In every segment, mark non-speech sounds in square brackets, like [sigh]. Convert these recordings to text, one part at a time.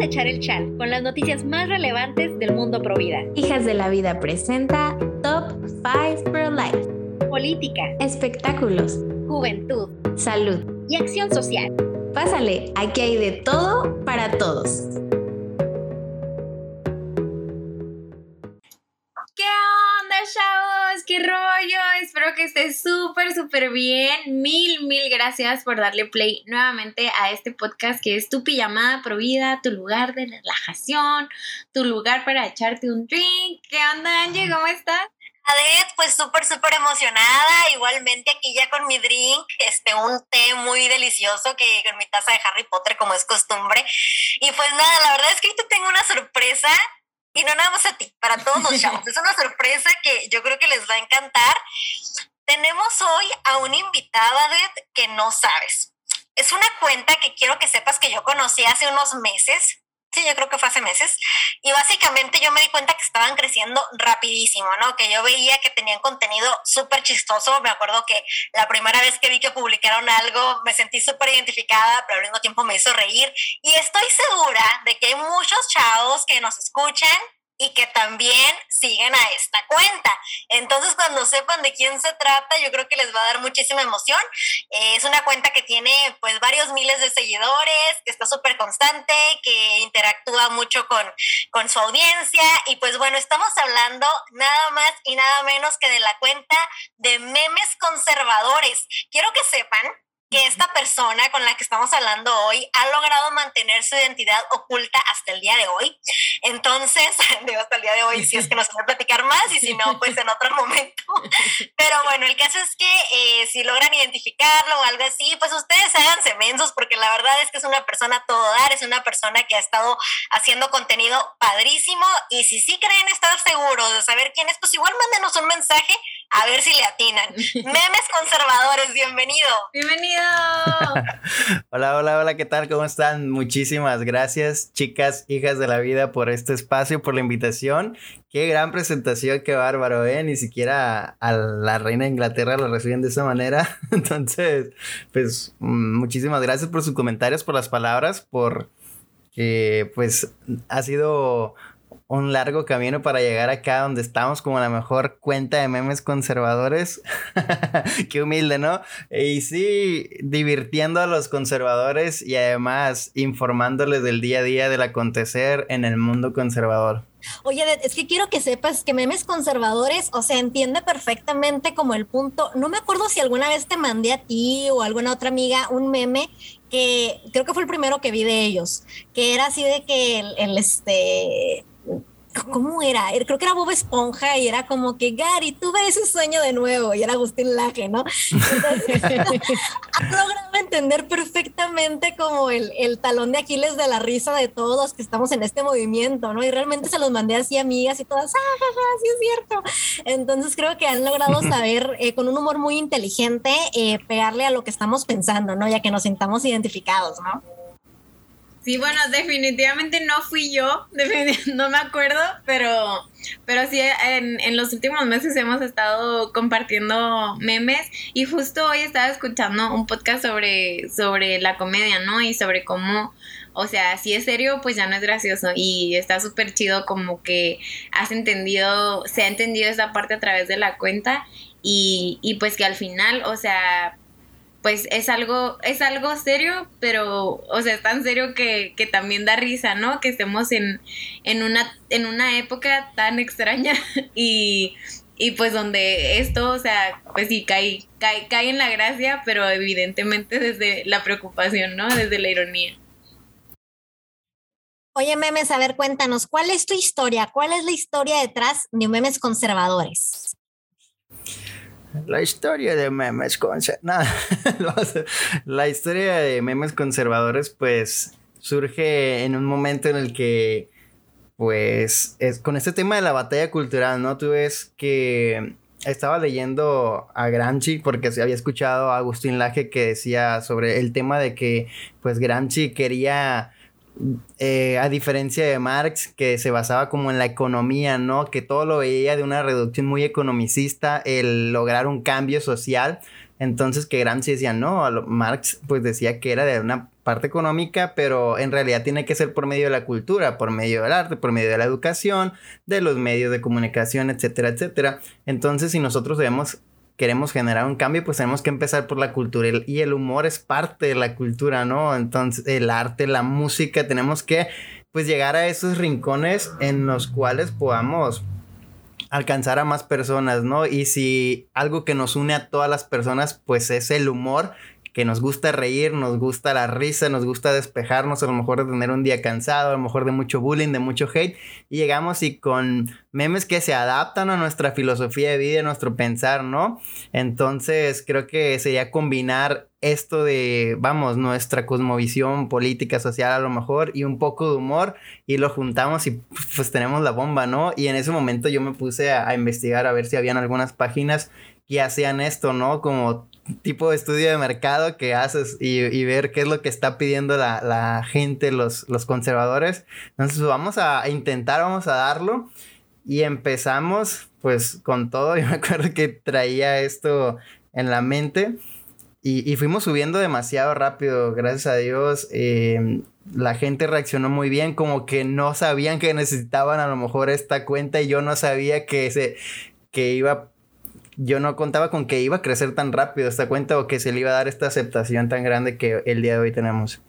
a echar el chal con las noticias más relevantes del mundo pro vida. Hijas de la Vida presenta Top 5 Pro Life. Política, Espectáculos, juventud salud. y acción social. Pásale, aquí hay de todo para todos. ¿Qué onda, chavos? ¿Qué rollo? Espero que estés súper, súper bien. Mil, mil gracias por darle play nuevamente a este podcast que es tu pijamada pro vida, tu lugar de relajación, tu lugar para echarte un drink. ¿Qué onda, Angie? ¿Cómo estás? Adet, pues súper, súper emocionada. Igualmente aquí ya con mi drink, este, un té muy delicioso que con mi taza de Harry Potter como es costumbre. Y pues nada, la verdad es que hoy te tengo una sorpresa y no nada más a ti, para todos los [laughs] chavos. Es una sorpresa que yo creo que les va a encantar. Tenemos hoy a una invitada, Adet, que no sabes. Es una cuenta que quiero que sepas que yo conocí hace unos meses. Sí, yo creo que fue hace meses. Y básicamente yo me di cuenta que estaban creciendo rapidísimo, ¿no? Que yo veía que tenían contenido súper chistoso. Me acuerdo que la primera vez que vi que publicaron algo me sentí súper identificada, pero al mismo tiempo me hizo reír. Y estoy segura de que hay muchos chavos que nos escuchan y que también siguen a esta cuenta. Entonces, cuando sepan de quién se trata, yo creo que les va a dar muchísima emoción. Eh, es una cuenta que tiene pues varios miles de seguidores, que está súper constante, que interactúa mucho con, con su audiencia. Y pues bueno, estamos hablando nada más y nada menos que de la cuenta de memes conservadores. Quiero que sepan que esta persona con la que estamos hablando hoy ha logrado mantener su identidad oculta hasta el día de hoy. Entonces, [laughs] digo hasta el día de hoy, si es que nos puede platicar más y si no, pues en otro momento. [laughs] Pero bueno, el caso es que eh, si logran identificarlo o algo así, pues ustedes háganse mensos porque la verdad es que es una persona a todo dar, es una persona que ha estado haciendo contenido padrísimo y si sí creen estar seguros de saber quién es, pues igual mándenos un mensaje a ver si le atinan. [laughs] Memes conservadores, bienvenido. Bienvenido. [laughs] Hola, hola, hola, ¿qué tal? ¿Cómo están? Muchísimas gracias, chicas, hijas de la vida, por este espacio, por la invitación. Qué gran presentación, qué bárbaro, ¿eh? Ni siquiera a la reina de Inglaterra lo reciben de esa manera. [laughs] Entonces, pues, mm, muchísimas gracias por sus comentarios, por las palabras, por que, pues, ha sido un largo camino para llegar acá donde estamos como la mejor cuenta de memes conservadores. [laughs] Qué humilde, ¿no? Y sí, divirtiendo a los conservadores y además informándoles del día a día del acontecer en el mundo conservador. Oye, es que quiero que sepas que memes conservadores, o sea, entiende perfectamente como el punto. No me acuerdo si alguna vez te mandé a ti o a alguna otra amiga un meme que creo que fue el primero que vi de ellos, que era así de que el, el, este ¿Cómo era? Creo que era Bob Esponja y era como que Gary, tuve ese sueño de nuevo y era Agustín Laje, ¿no? Entonces, [laughs] logrado entender perfectamente como el, el, talón de Aquiles de la risa de todos los que estamos en este movimiento, ¿no? Y realmente se los mandé así amigas y todas, ¡ah, ja, ja, sí es cierto! Entonces creo que han logrado saber eh, con un humor muy inteligente eh, pegarle a lo que estamos pensando, ¿no? Ya que nos sintamos identificados, ¿no? Sí, bueno, definitivamente no fui yo, [laughs] no me acuerdo, pero, pero sí, en, en, los últimos meses hemos estado compartiendo memes y justo hoy estaba escuchando un podcast sobre, sobre la comedia, ¿no? Y sobre cómo, o sea, si es serio, pues ya no es gracioso y está súper chido como que has entendido, se ha entendido esa parte a través de la cuenta y, y pues que al final, o sea, pues es algo, es algo serio, pero, o sea, es tan serio que, que también da risa, ¿no? Que estemos en, en, una, en una época tan extraña [laughs] y, y pues donde esto, o sea, pues sí, cae, cae, cae en la gracia, pero evidentemente desde la preocupación, ¿no? Desde la ironía. Oye, Memes, a ver, cuéntanos, ¿cuál es tu historia? ¿Cuál es la historia detrás de Memes Conservadores? La historia de memes conservadores. [laughs] la historia de memes conservadores, pues, surge en un momento en el que, pues, es, con este tema de la batalla cultural, ¿no? Tú ves que estaba leyendo a Gramsci porque había escuchado a Agustín Laje que decía sobre el tema de que, pues, Gramsci quería eh, a diferencia de Marx, que se basaba como en la economía, ¿no? Que todo lo veía de una reducción muy economicista, el lograr un cambio social. Entonces que Gramsci decía, no, Marx pues decía que era de una parte económica, pero en realidad tiene que ser por medio de la cultura, por medio del arte, por medio de la educación, de los medios de comunicación, etcétera, etcétera. Entonces si nosotros debemos queremos generar un cambio, pues tenemos que empezar por la cultura y el humor es parte de la cultura, ¿no? Entonces el arte, la música, tenemos que pues llegar a esos rincones en los cuales podamos alcanzar a más personas, ¿no? Y si algo que nos une a todas las personas, pues es el humor, que nos gusta reír, nos gusta la risa, nos gusta despejarnos, a lo mejor de tener un día cansado, a lo mejor de mucho bullying, de mucho hate, y llegamos y con memes que se adaptan a nuestra filosofía de vida, a nuestro pensar, ¿no? Entonces creo que sería combinar esto de, vamos, nuestra cosmovisión política, social a lo mejor, y un poco de humor, y lo juntamos y pues tenemos la bomba, ¿no? Y en ese momento yo me puse a, investigar a ver si habían algunas páginas que hacían esto, ¿no? Como tipo de estudio de mercado que haces y, ver qué es lo que está pidiendo la, gente, los, los, conservadores. Entonces vamos a intentar, vamos a darlo. Y empezamos pues con todo. [laughs] Yo me acuerdo que traía esto en la mente. Y, fuimos subiendo demasiado rápido, gracias a Dios. Em, la gente reaccionó muy bien, como que no sabían que necesitaban a lo mejor esta cuenta y yo no sabía que, se, que iba yo no contaba con que iba a crecer tan rápido esta cuenta o que se le iba a dar esta aceptación tan grande que el día de hoy tenemos.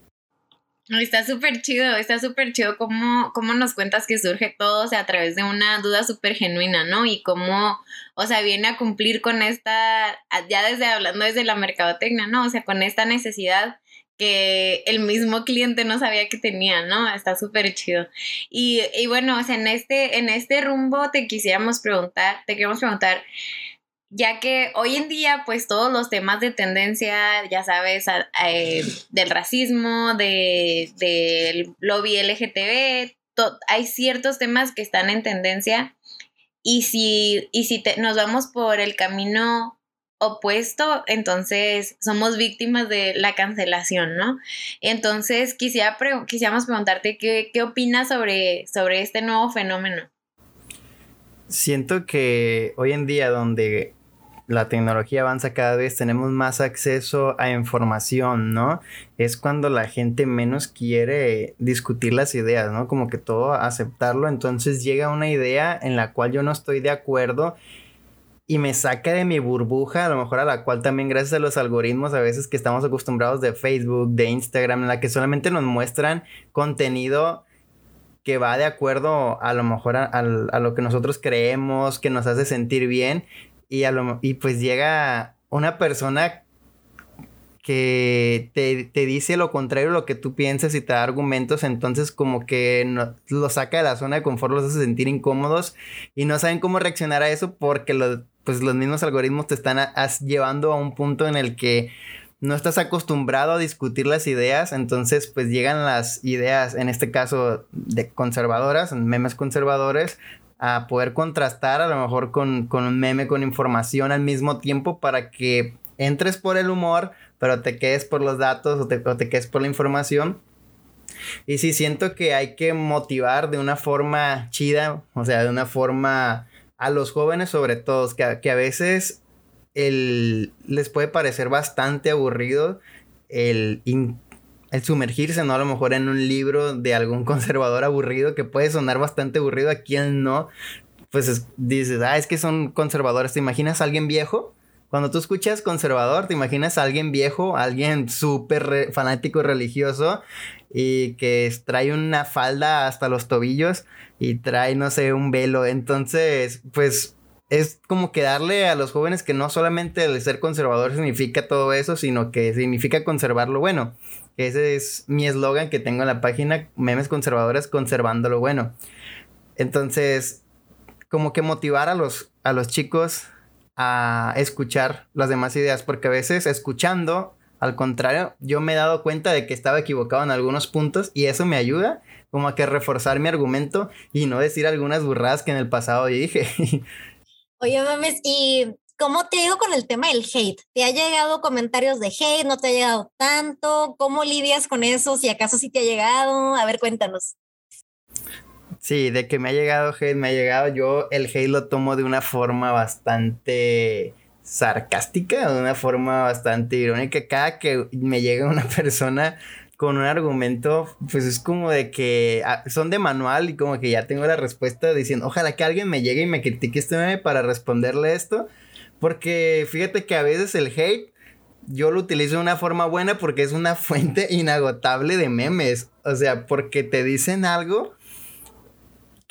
Está súper chido, está súper chido cómo, cómo nos cuentas que surge todo, o sea, a través de una duda súper genuina, ¿no? Y cómo, o sea, viene a cumplir con esta, ya desde hablando desde la mercadotecnia, ¿no? O sea, con esta necesidad que el mismo cliente no sabía que tenía, ¿no? Está súper chido. Y, y, bueno, o sea, en este, en este rumbo te quisiéramos preguntar, te queremos preguntar, ya que hoy en día pues todos los temas de tendencia, ya sabes, eh, del racismo, de, del lobby LGTB, hay ciertos temas que están en tendencia y si, y si nos vamos por el camino opuesto, entonces somos víctimas de la cancelación, ¿no? Entonces quisiera quisiéramos preguntarte qué, qué opinas sobre, sobre este nuevo fenómeno. Siento que hoy en día donde la tecnología avanza cada vez, tenemos más acceso a información, ¿no? Es cuando la gente menos quiere discutir las ideas, ¿no? Como que todo aceptarlo, entonces llega una idea en la cual yo no estoy de acuerdo y me saca de mi burbuja, a lo mejor a la cual también gracias a los algoritmos a veces que estamos acostumbrados de Facebook, de Instagram, en la que solamente nos muestran contenido que va de acuerdo a lo mejor a, a, lo que nosotros creemos, que nos hace sentir bien y, y pues llega una persona que te, dice lo contrario a lo que tú piensas y te da argumentos, entonces como que no, lo saca de la zona de confort, los hace sentir incómodos y no saben cómo reaccionar a eso porque pues los mismos algoritmos te están llevando a un punto en el que no estás acostumbrado a discutir las ideas, entonces pues llegan las ideas, en este caso de conservadoras, memes conservadores, a poder contrastar a lo mejor con, un meme, con información al mismo tiempo para que entres por el humor, pero te quedes por los datos o te, te quedes por la información. Y sí, siento que hay que motivar de una forma chida, o sea, de una forma a los jóvenes sobre todo, que, que a veces el, les puede parecer bastante aburrido el el sumergirse, ¿no? A lo mejor en un libro de algún [laughs] conservador aburrido que puede sonar bastante aburrido a quien no. Pues dices, ah, es que son conservadores. ¿Te imaginas a alguien viejo? Cuando tú escuchas conservador, te imaginas a alguien viejo, alguien súper fanático religioso y que trae una falda hasta los tobillos y trae, no sé, un velo. Entonces, pues es como que darle a los jóvenes que no solamente el ser conservador significa todo eso, sino que significa conservar lo bueno. Ese es mi eslogan que tengo en la página, memes conservadores conservando lo bueno. Entonces, como que motivar a los, a los chicos a escuchar las demás ideas, porque a veces escuchando, al contrario, yo me he dado cuenta de que estaba equivocado en algunos puntos y eso me ayuda como a que reforzar mi argumento y no decir algunas burradas que en el pasado dije. [laughs] Oye, mames, ¿y cómo te ha ido con el tema del hate? ¿Te ha llegado comentarios de hate? ¿No te ha llegado tanto? ¿Cómo lidias con eso? Si acaso sí te ha llegado. A ver, cuéntanos. Sí, de que me ha llegado hate, me ha llegado. Yo el hate lo tomo de una forma bastante sarcástica, de una forma bastante irónica. Cada que me llega una [laughs] persona con un argumento, pues es como de que ah, son de manual y como que ya tengo la respuesta diciendo, ojalá que alguien me llegue y me critique este meme para responderle esto. Porque fíjate que a veces el hate yo lo utilizo de una forma buena porque es una [laughs] fuente inagotable de memes. O sea, porque te dicen algo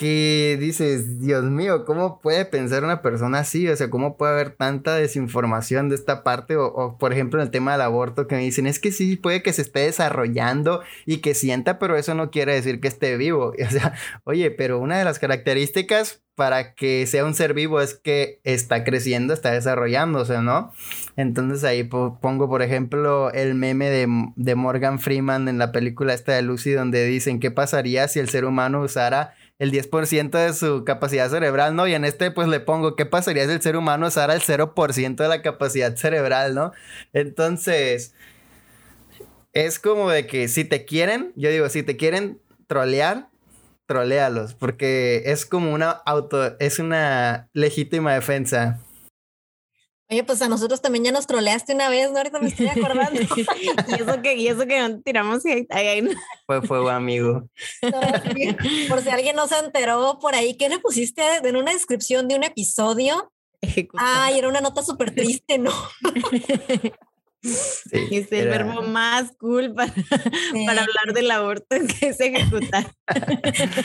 que dices, Dios mío, ¿cómo puede pensar una persona así? O sea, ¿cómo puede haber tanta desinformación de esta parte? O, por ejemplo, en el tema del aborto, que me dicen, es que sí, puede que se esté desarrollando y que sienta, pero eso no quiere decir que esté vivo. [laughs] O sea, oye, pero una de las características para que sea un ser vivo es que está creciendo, está desarrollándose, ¿no? Entonces ahí pongo, por ejemplo, el meme de, de Morgan Freeman en la película esta de Lucy, donde dicen, ¿qué pasaría si el ser humano usara el 10% de su capacidad cerebral, ¿no? Y en este pues le pongo, ¿qué pasaría si el ser humano usara el 0% de la capacidad cerebral, ¿no? Entonces, es como de que si te quieren, yo digo, si te quieren trolear, trolealos, porque es como una auto, es una legítima defensa. Oye, pues a nosotros también ya nos troleaste una vez, ¿no? Ahorita me estoy acordando. [laughs] y eso que, y eso que tiramos y ahí, Fue fuego, amigo. por si alguien no se enteró por ahí, ¿qué le pusiste en una descripción de un episodio? Ay, era una nota súper triste, ¿no? [laughs] es el verbo más cool para, hablar del aborto [laughs] que es ejecutar.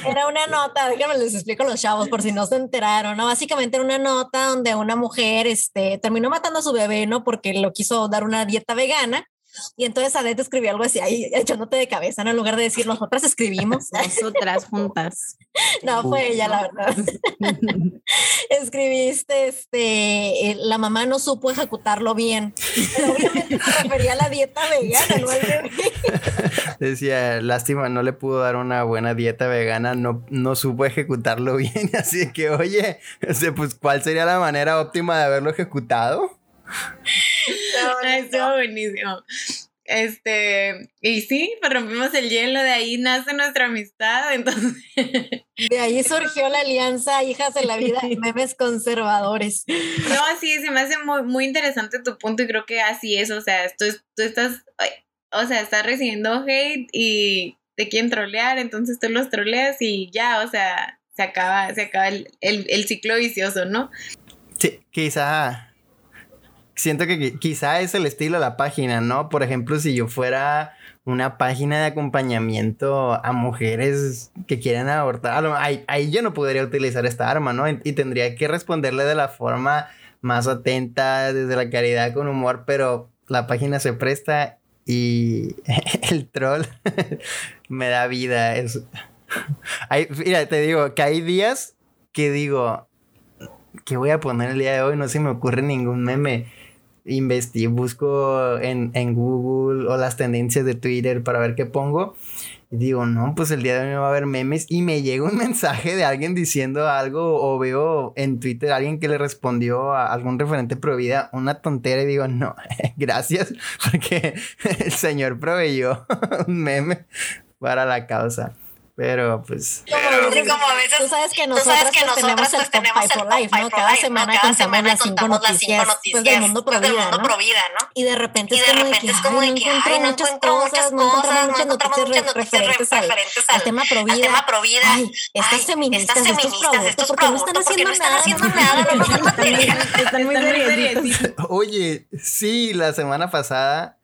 Era una nota, déjame les explico a los chavos por si no se enteraron, ¿no? Básicamente era una nota donde una mujer este, terminó matando a su bebé, ¿no? Porque lo quiso dar una dieta vegana y entonces Adet escribió algo así, ahí echándote de cabeza, ¿no? En lugar de decir nosotras escribimos. [laughs] Nosotras juntas. [laughs] No, fue ella, la verdad. [laughs] Escribiste, este, eh, la mamá no supo ejecutarlo bien. Pero obviamente se refería a la dieta vegana, ¿no? Decía, lástima, no le pudo dar una buena dieta vegana, no, no supo ejecutarlo bien. Así que, oye, pues, ¿cuál sería la manera óptima de haberlo ejecutado? [laughs] Estuvo buenísimo. Este, y sí, pues rompimos el hielo, de ahí nace nuestra amistad, [laughs] entonces. De ahí surgió la alianza Hijas de la Vida y Memes Conservadores. No, sí, se me hace muy, muy interesante tu punto y creo que así es, o sea, tú, tú estás, o sea, estás recibiendo hate y te quieren trolear, entonces tú los troleas y ya, o sea, se acaba, se acaba el, el ciclo vicioso, ¿no? Sí, quizá siento que quizá es el estilo de la página, ¿no? Por ejemplo, si yo fuera una página de acompañamiento a mujeres que quieren abortar, ahí, ahí yo no podría utilizar esta arma, ¿no? Y, tendría que responderle de la forma más atenta, desde la caridad, con humor, pero la página se presta y [laughs] el troll [laughs] me da vida. Es... [laughs] mira, te digo que hay días que digo, ¿qué voy a poner el día de hoy? No se me ocurre ningún meme investigo, busco en, en, Google o las tendencias de Twitter para ver qué pongo. Y digo, no, pues el día de hoy va a haber memes y me llega un [laughs] mensaje de alguien diciendo algo o veo en Twitter alguien que le respondió a algún referente pro vida una tontera y digo, no, [laughs] gracias porque [laughs] el señor proveyó un meme para la causa. Pero pues. Como, como a veces. Tú sabes que nosotros, pues, tenemos el pues, Top 5 for Life, ¿no? Cada semana contamos las cinco noticias pues, del mundo pro vida, ¿no? Y de repente es como de que, ay, no encuentro muchas cosas, no encontramos muchas noticias referentes al tema pro vida. Ay, estas feministas, estos pro porque no están haciendo nada. [laughs] Están muy. [laughs] Oye, sí, la semana pasada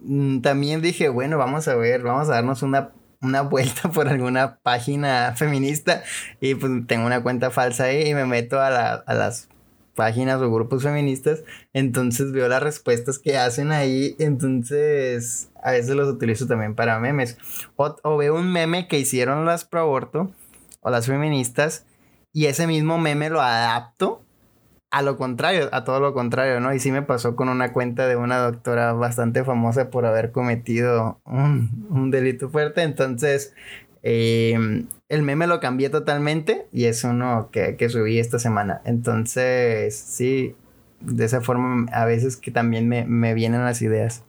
mm, también dije, bueno, vamos a ver, vamos a darnos una una vuelta por alguna página feminista y pues tengo una cuenta falsa ahí y me meto a, las páginas o grupos feministas, entonces veo las respuestas que hacen ahí, entonces a veces los utilizo también para memes. O, o veo un meme que hicieron las pro aborto o las feministas y ese mismo meme lo adapto a lo contrario, a todo lo contrario, ¿no? Y sí me pasó con una cuenta de una doctora bastante famosa por haber cometido un, delito fuerte. Entonces, em, el meme lo cambié totalmente y es uno que, que, subí esta semana. Entonces, sí, de esa forma a veces que también me, me vienen las ideas.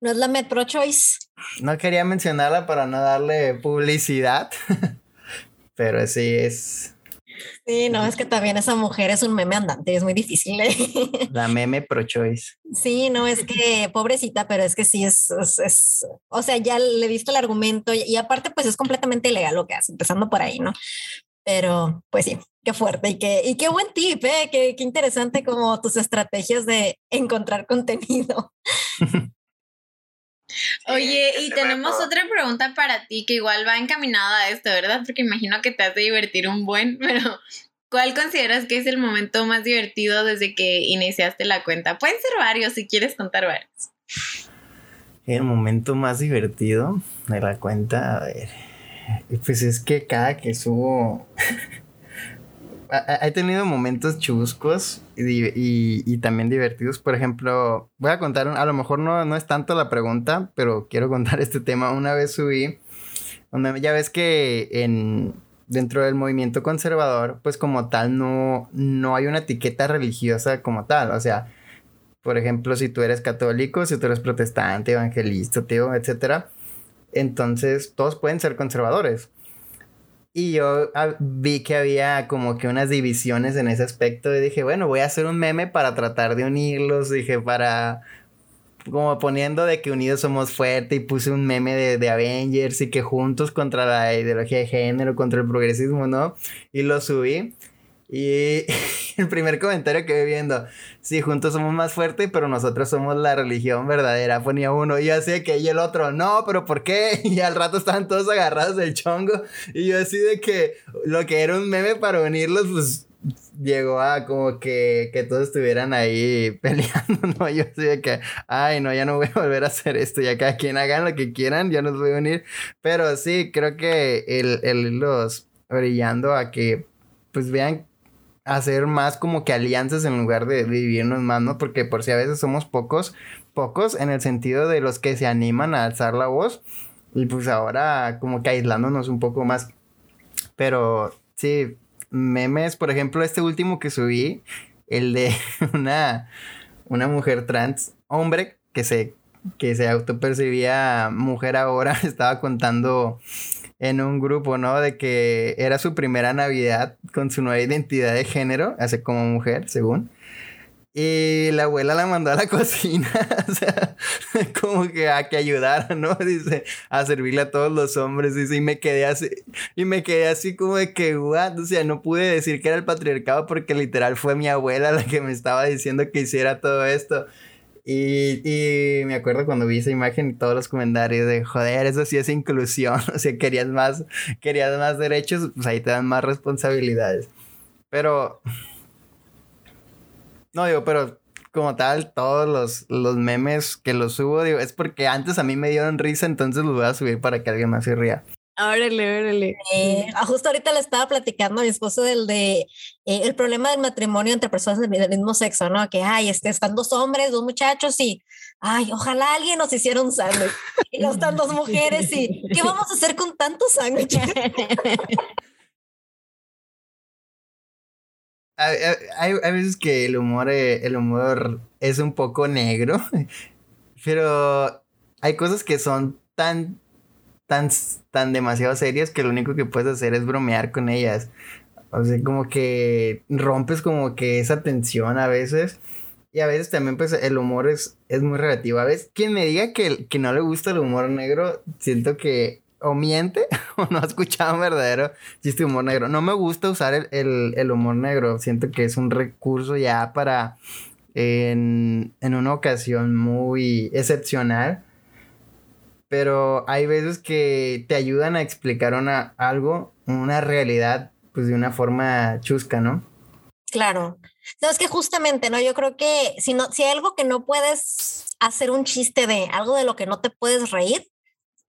¿No es la Metro Choice? No quería mencionarla para no darle publicidad, [laughs] pero sí es Sí, no, es que también esa mujer es un meme andante, es muy difícil. ¿eh? [laughs] La meme pro choice. Sí, no, es que pobrecita, pero es que sí es, es, es, o sea, ya le viste el argumento y, y aparte pues es completamente ilegal lo que hace, empezando por ahí, ¿no? Pero pues sí, qué fuerte y qué, y qué buen tip, ¿eh? qué, qué interesante como tus estrategias de encontrar contenido. [laughs] Oye, y tenemos otra pregunta para ti que igual va encaminada a esto, ¿verdad? Porque imagino que te hace divertir un buen, [laughs] pero ¿cuál consideras que es el momento más divertido desde que iniciaste la cuenta? Pueden ser varios si quieres contar varios. El momento más divertido de la cuenta, a ver. Pues es que cada que subo. [laughs] He tenido momentos chuscos y, y- y también divertidos. Por ejemplo, voy a contar, un- a lo mejor no, no es tanto la pregunta, pero quiero [laughs] contar este tema. Una vez subí, donde ya ves que en, dentro del movimiento conservador, pues como tal, no, no hay una etiqueta religiosa como tal. O sea, por ejemplo, si tú eres católico, si tú eres protestante, evangelista, tío, etcétera, entonces todos pueden ser conservadores. Y yo ah, vi que había como que unas divisiones en ese aspecto y dije, bueno, voy a hacer un meme para tratar de unirlos, dije, para como poniendo de que unidos somos fuertes y puse un meme de, de Avengers y que juntos contra la ideología de género, contra el progresismo, ¿no? Y lo subí. Y [laughs] el primer comentario que vi viendo, sí, juntos somos más fuertes, pero nosotros somos la religión verdadera, ponía uno. Y yo así de que, y el otro, no, pero ¿por qué? [laughs] Y al rato estaban todos agarrados del chongo. Y yo así de que lo que era un meme para unirlos, pues llegó a como que, que todos estuvieran ahí [laughs] peleando, ¿no? Yo así de que, ay, no, ya no voy a volver a hacer esto, ya cada quien hagan lo que quieran, ya nos voy a unir. Pero sí, creo que el, el irlos brillando a que, pues vean hacer más como que alianzas en lugar de, dividirnos más, ¿no? Porque por si a veces somos pocos, pocos en el sentido de los que se animan a alzar la voz y pues ahora como que aislándonos un poco más. Pero sí, memes, por ejemplo, este último que subí, el de [laughs] una, una mujer trans, hombre, que se, que se autopercibía mujer ahora, [laughs] estaba contando en un grupo, ¿no? De que era su primera Navidad con su nueva identidad de género, hace como mujer, según. Y la abuela la mandó a la [laughs] cocina, o sea, [laughs] como que a que ayudara, ¿no? [laughs] Dice, a servirle a todos los hombres, dice, y me quedé así, y me quedé así como de que, what, o sea, no pude decir que era el patriarcado porque literal fue mi abuela la que me estaba diciendo que hiciera todo esto. Y, y me acuerdo cuando vi esa imagen y todos los comentarios de, joder, eso sí es inclusión, [laughs] o sea, querías más, querías más derechos, pues ahí te dan más responsabilidades. Pero, no digo, pero como tal, todos los, los memes que los subo, digo, es porque antes a mí me dieron risa, entonces los voy a subir para que alguien más se ría. Órale, órale. Eh, ah, justo ahorita le estaba platicando a mi esposo del de eh, el problema del matrimonio entre personas del, mismo sexo, ¿no? Que ay, este, están dos hombres, dos muchachos y ay, ojalá alguien nos hiciera un sándwich. Y no están dos mujeres y ¿qué vamos a hacer con tantos sándwiches? [laughs] Hay, hay, hay veces que el humor, eh, el humor es un poco negro, [laughs] pero hay cosas que son tan, tan, tan demasiado serias que lo único que puedes hacer es bromear con ellas. O sea, como que rompes como que esa tensión a veces. Y a veces también pues el humor es, es muy relativo. A veces quien me diga que, que no le gusta el humor negro, siento que o miente [laughs] o no ha escuchado un verdadero chiste de humor negro. No me gusta usar el, el, el humor negro. Siento que es un recurso ya para en, en una ocasión muy excepcional. Pero hay veces que te ayudan a explicar una, algo, una realidad, pues de una forma chusca, ¿no? Claro. No, es que justamente, ¿no? Yo creo que si no, si hay algo que no puedes hacer un chiste de, algo de lo que no te puedes reír,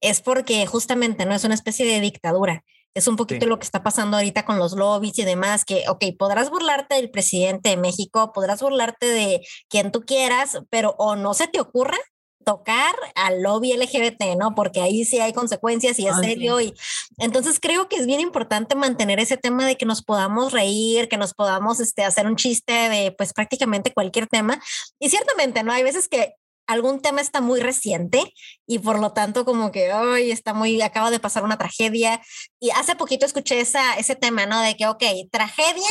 es porque justamente no es una especie de dictadura. Es un poquito Sí. lo que está pasando ahorita con los lobbies y demás, que, ok, podrás burlarte del presidente de México, podrás burlarte de quien tú quieras, pero o no se te ocurra tocar al lobby LGBT, ¿no? Porque ahí sí hay consecuencias y es sí. serio. Y entonces creo que es bien importante mantener ese tema de que nos podamos reír, que nos podamos este, hacer un chiste de pues prácticamente cualquier tema. Y ciertamente, ¿no? Hay veces que algún tema está muy reciente y por lo tanto como que hoy está muy, acaba de pasar una tragedia y hace poquito escuché esa, ese tema, ¿no? De que, ok, tragedia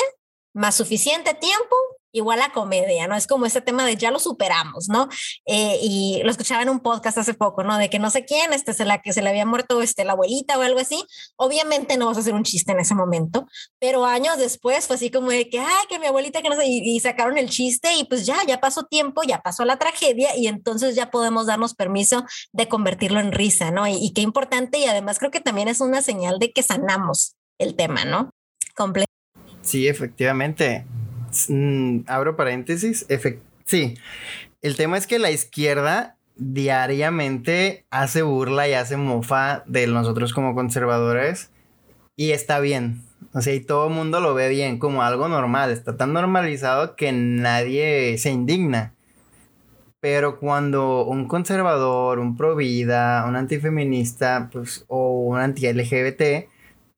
más suficiente tiempo igual a comedia, ¿no? Es como ese tema de ya lo superamos, ¿no? Eh, y lo escuchaba en un podcast hace poco, ¿no? De que no sé quién, este, se la que se le había muerto este, la abuelita o algo así. Obviamente no vas a hacer un chiste en ese momento, pero años después fue así como de que, ay, que mi abuelita, que no sé, y, sacaron el chiste y pues ya, ya pasó tiempo, ya pasó la tragedia y entonces ya podemos darnos permiso de convertirlo en risa, ¿no? Y, y qué importante y además creo que también es una señal de que sanamos el tema, ¿no? Comple sí, efectivamente. Mm, abro paréntesis. sí, el tema es que la izquierda diariamente hace burla y hace mofa de nosotros como conservadores y está bien. O sea, y todo el mundo lo ve bien como algo normal. Está tan normalizado que nadie se indigna. Pero cuando un conservador, un pro vida, un antifeminista, pues, o un anti-LGBT,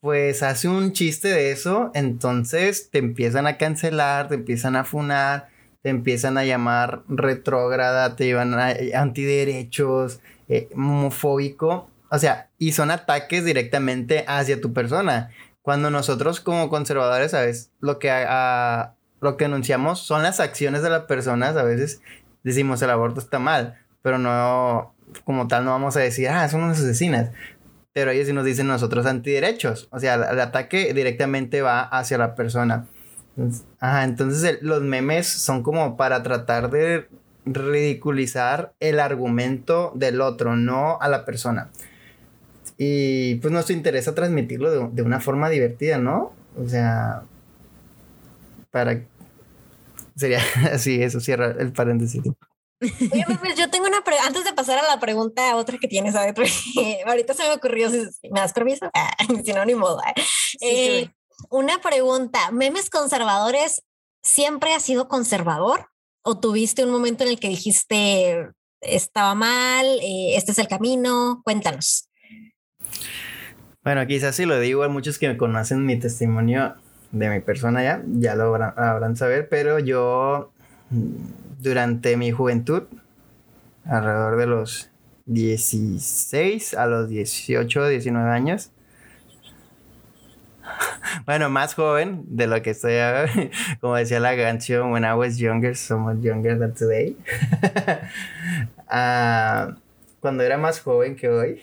pues hace un chiste de eso, entonces te empiezan a cancelar, te empiezan a funar, te empiezan a llamar retrógrada, te llevan eh, antiderechos, eh, homofóbico, o sea, y son ataques directamente hacia tu persona. Cuando nosotros como conservadores, ¿sabes? Lo que, lo que anunciamos son las acciones de las personas, a veces decimos el aborto está mal, pero no, como tal, no vamos a decir, ah, son unas asesinas pero ellos sí nos dicen nosotros antiderechos. O sea, el, ataque directamente va hacia la persona. Ajá, entonces los memes son como para tratar de ridiculizar el argumento del otro, no a la persona. Y pues nos interesa transmitirlo de, de una forma divertida, ¿no? O sea, para... Sería [laughs] así, eso cierra el paréntesis. Oye, pues, yo tengo una pregunta, antes de pasar a la pregunta otra que tienes, ¿sabes? [laughs] ahorita se me ocurrió, si, me das permiso, [laughs] ah, si no, ni modo. Ah. Eh, una pregunta, ¿memes conservadores siempre ha sido conservador? ¿O tuviste un momento en el que dijiste, estaba mal, eh, este es el camino? Cuéntanos. Bueno, quizás si lo digo a muchos que me conocen mi testimonio de mi persona ya, ya lo habrán saber, pero yo durante mi juventud, alrededor de los 16 a los 18, 19 años. [laughs] Bueno, más joven de lo que estoy ahora. [laughs] Como decía la canción, When I was younger, so much younger than today. [laughs] Ah, cuando era más joven que hoy,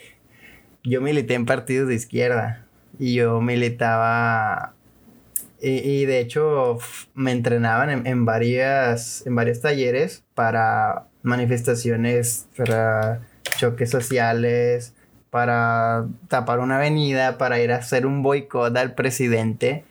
yo milité en partidos de izquierda. Y yo militaba y, de hecho me entrenaban en, varias, en varios talleres para manifestaciones, para choques sociales, para tapar una avenida, para ir a hacer un boicot al presidente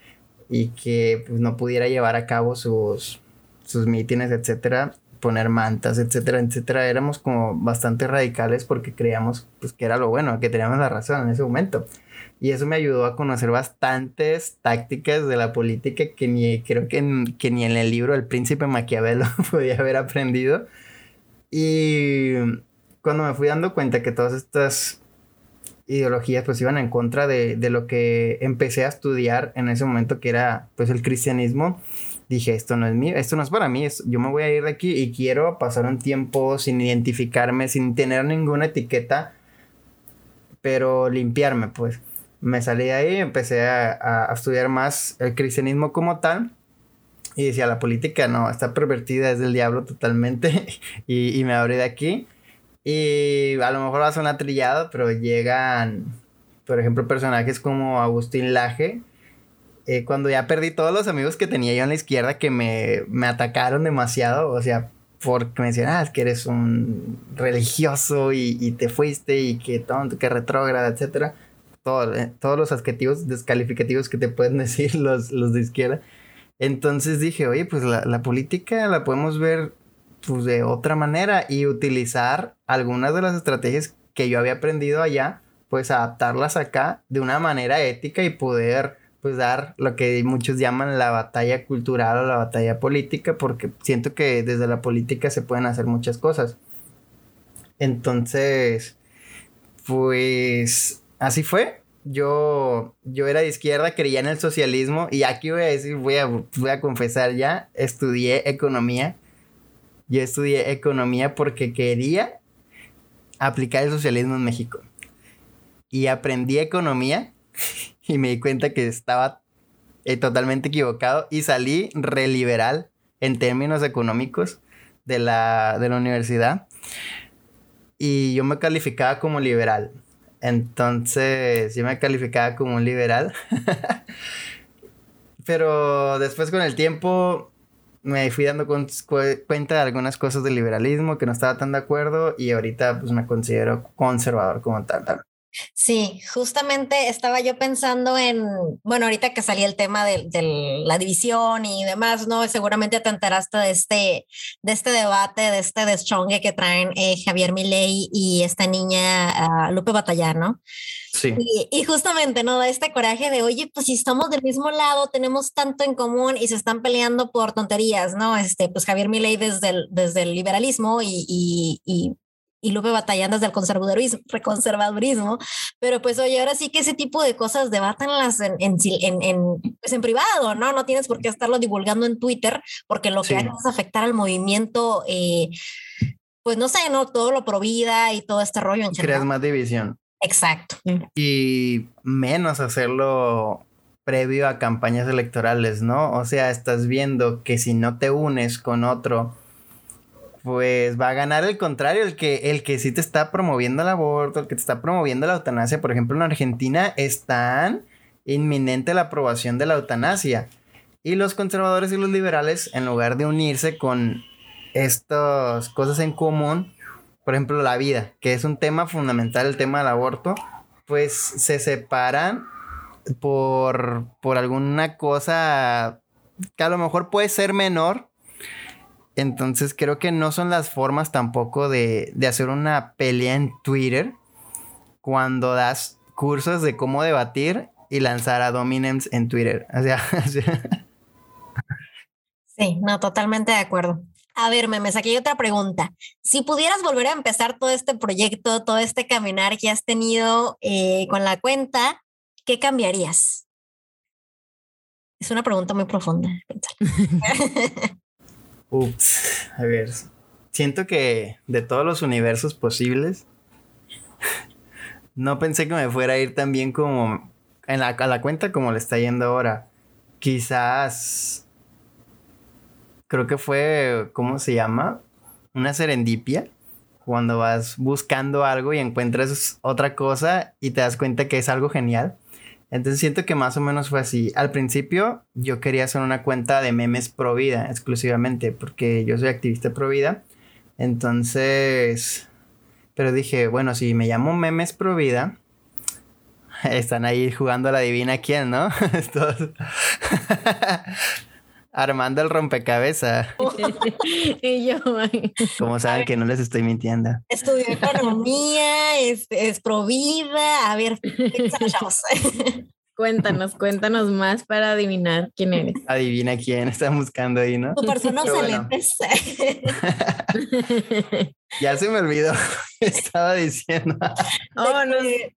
y que pues, no pudiera llevar a cabo sus, sus mítines, etcétera, poner mantas, etcétera, etcétera. Éramos como bastante radicales porque creíamos pues, que era lo bueno, que teníamos la razón en ese momento. Y eso me ayudó a conocer bastantes tácticas de la política que ni creo que, que ni en el libro El Príncipe Maquiavelo [laughs] podía haber aprendido. Y cuando me fui dando cuenta que todas estas ideologías pues iban en contra de, de, lo que empecé a estudiar en ese momento que era pues el cristianismo dije esto no es mío esto no es para mí yo me voy a ir de aquí y quiero pasar un tiempo sin identificarme sin tener ninguna etiqueta pero limpiarme pues me salí de ahí, empecé a, estudiar más el cristianismo como tal. Y decía, la política no, está pervertida, es del diablo totalmente. [laughs] y, me abrí de aquí. Y a lo mejor va a sonar trillado, pero llegan, por ejemplo, personajes como Agustín Laje. Eh, cuando ya perdí todos los amigos que tenía yo en la izquierda que me, me atacaron demasiado, o sea, porque me decían, ah, que eres un religioso y, y te fuiste y que tonto, que retrógrada, etcétera eh, todos los adjetivos descalificativos que te pueden [laughs] decir los, los de izquierda. Entonces dije, oye, pues la, la, política la podemos ver pues de otra manera y utilizar algunas de las estrategias que yo había aprendido allá, pues adaptarlas acá de una manera ética y poder pues dar lo que muchos llaman la batalla cultural o la batalla política, porque siento que desde la política se pueden hacer muchas cosas. Entonces, pues así fue. Yo, yo era de izquierda, creía en el socialismo y aquí voy a decir, voy a, voy a confesar ya, estudié economía yo estudié economía porque quería aplicar el socialismo en México. Y aprendí economía [laughs] y me di cuenta que estaba eh, totalmente equivocado y salí reliberal en términos económicos de la, de la universidad. Y yo me calificaba como liberal. Entonces, yo me calificaba como un liberal. [laughs] Pero después con el tiempo me fui dando cuenta de algunas cosas del liberalismo que no estaba tan de acuerdo y ahorita pues me considero conservador como tal. Sí, justamente estaba yo pensando en, bueno, ahorita que salía el tema de, la división y demás, ¿no? Seguramente te enteraste de este, de este debate, de este deschongue que traen eh, Javier Milei y esta niña ah, Lupe Batallar, ¿no? Sí. Y, justamente, ¿no? Da este coraje de, oye, pues si estamos del mismo lado, tenemos tanto en común y se están peleando por tonterías, ¿no? Este, pues Javier Milei desde el, desde el liberalismo y, y, y y Lupe batallando desde el conservadurismo, conservadurismo, pero pues oye, ahora sí que ese tipo de cosas debátanlas en, en, en, pues en privado, ¿no? No tienes por qué estarlo divulgando en Twitter, porque lo que hace es afectar al movimiento, eh, pues no sé, ¿no? Todo lo pro vida y todo este rollo en Creas más división. Exacto. Y menos hacerlo previo a campañas electorales, ¿no? O sea, estás viendo que si no te unes con otro pues va a ganar el contrario, el que, el que sí te está promoviendo el aborto, el que te está promoviendo la eutanasia. Por ejemplo, en Argentina están inminente la aprobación de la eutanasia. Y los conservadores y los liberales, en lugar de unirse con estas cosas en común, por ejemplo, la vida, que es un tema fundamental, el tema del aborto, pues se separan por, por alguna cosa que a lo mejor puede ser menor, entonces creo que no son las formas tampoco de, hacer una pelea en Twitter cuando das cursos de cómo debatir y lanzar a Dominems en Twitter. O sea, [laughs] sí, no, totalmente de acuerdo. A ver, me saqué otra pregunta. Si pudieras volver a empezar todo este proyecto, todo este caminar que has tenido eh, con la cuenta, ¿qué cambiarías? Es una pregunta muy profunda. [laughs] [laughs] Ups, a ver. Siento que de todos los universos posibles, no pensé que me fuera a ir tan bien como en la, a la cuenta como le está yendo ahora. Quizás. Creo que fue. ¿Cómo se llama? Una serendipia. Cuando vas buscando algo y encuentras otra cosa y te das cuenta que es algo genial. Entonces siento que más o menos fue así. Al principio yo quería hacer una cuenta de memes pro vida exclusivamente porque yo soy activista pro vida. Entonces, pero dije, bueno, si me llamo memes pro vida, [laughs] están ahí jugando a la divina quién, ¿no? [laughs] Armando el rompecabezas. [laughs] y yo, ¿Cómo saben que no les estoy mintiendo? Estudió economía, es, es provida. A ver, [laughs] [laughs] Cuéntanos, cuéntanos más para adivinar quién eres. Adivina quién está buscando ahí, ¿no? Tu persona ya se me olvidó estaba diciendo. Oh,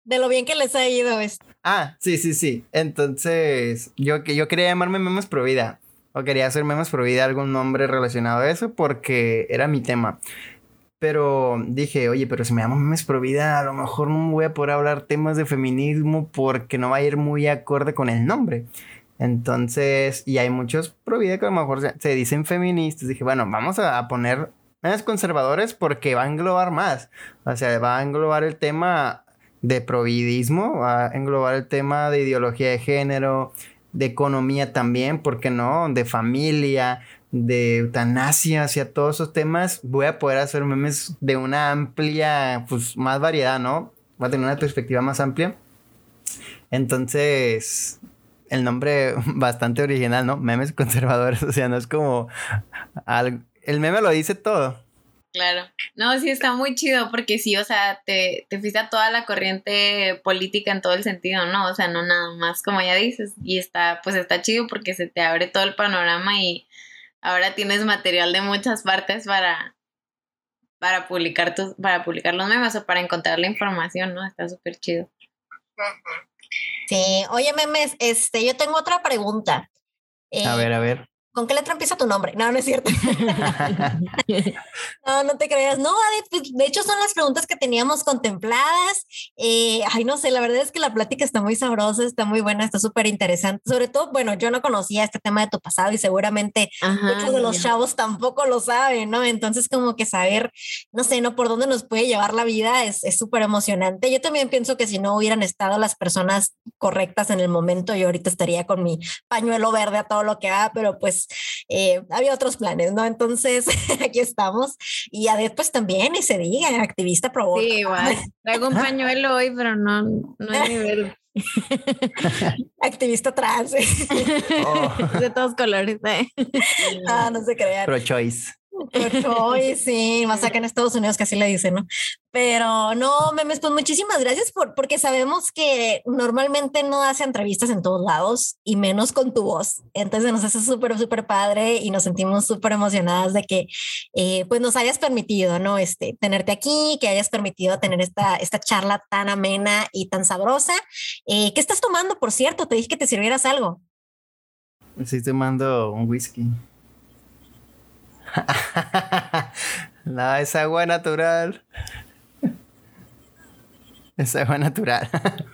de, lo bien que les ha ido esto. Ah, sí, sí, sí. Entonces, yo, yo quería llamarme Memes Provida o quería hacer memes por vida algún nombre relacionado a eso porque era mi tema. Pero dije, oye, pero si me llamo memes pro vida, a lo mejor no voy a poder hablar temas de feminismo porque no va a ir muy acorde con el nombre. Entonces, y hay muchos pro vida que a lo mejor se, dicen feministas. Dije, bueno, vamos a, poner memes conservadores porque va a englobar más. O sea, va a englobar el tema de providismo, va a englobar el tema de ideología de género, de economía también, ¿por qué no? De familia, de eutanasia, hacia todos esos temas, voy a poder hacer memes de una amplia, pues más variedad, ¿no? Va a tener una perspectiva más amplia. Entonces, el nombre [laughs] bastante original, ¿no? Memes conservadores, [laughs] o sea, no es como... el meme lo dice todo. Claro. No, sí está muy chido porque sí, o sea, te, te fuiste a toda la corriente política en todo el sentido, ¿no? O sea, no nada más como ya dices. Y está, pues está chido porque se te abre todo el panorama y ahora tienes material de muchas partes para, para publicar tus, para publicar los memes o para encontrar la información, ¿no? Está súper chido. Sí, oye, memes, este, yo tengo otra pregunta. a ver, a ver. ¿Con qué letra empieza tu nombre? No, no es cierto. [laughs] no, no te creas. No, pues, de hecho son las preguntas que teníamos contempladas. Eh, ay, no sé, la verdad es que la plática está muy sabrosa, está muy buena, está súper interesante. Sobre todo, bueno, yo no conocía este tema de tu pasado y seguramente muchos de los chavos tampoco lo saben, ¿no? Entonces, como que saber, no sé, ¿no? Por dónde nos puede llevar la vida es súper emocionante. Yo también pienso que si no hubieran estado las personas correctas en el momento, yo ahorita estaría con mi pañuelo verde a todo lo que haga, pero pues eh, había otros planes, ¿no? Entonces, [laughs] aquí estamos. Y a después también, y se diga, activista pro Sí, igual. Traigo un [laughs] pañuelo hoy, pero no, no es nivel. [laughs] Activista trans. Oh. De todos colores. ¿eh? Ah, no se crean. Pro choice. Hoy [laughs] sí, más acá en Estados Unidos que así le dicen, ¿no? Pero no, memes, pues muchísimas gracias por, porque sabemos que normalmente no hace entrevistas en todos lados y menos con tu voz. Entonces nos hace súper, súper padre y nos sentimos súper emocionadas de que eh, pues nos hayas permitido, ¿no? Este, tenerte aquí, que hayas permitido tener esta, esta charla tan amena y tan sabrosa. Eh, ¿Qué estás tomando, por cierto? Te dije que te sirvieras algo. Estoy tomando un whisky. [laughs] no, es agua natural. Es agua natural. [laughs]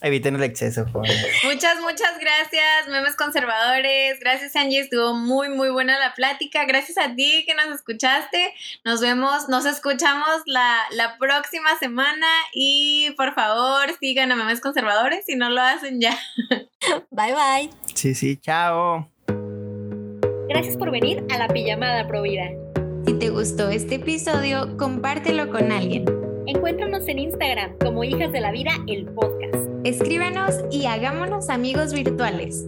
Eviten el exceso, Muchas, muchas gracias, memes conservadores. Gracias, Angie. Estuvo muy, muy buena la plática. Gracias a ti que nos escuchaste. Nos vemos, nos escuchamos la, la próxima semana. Y por favor, sigan a memes conservadores si no lo hacen ya. [laughs] Bye, bye. Sí, sí, chao. Gracias por venir a la pijamada Provida. Si te gustó este episodio, compártelo con alguien. Encuéntranos en Instagram como Hijas de la Vida, el podcast. Escríbanos y hagámonos amigos virtuales.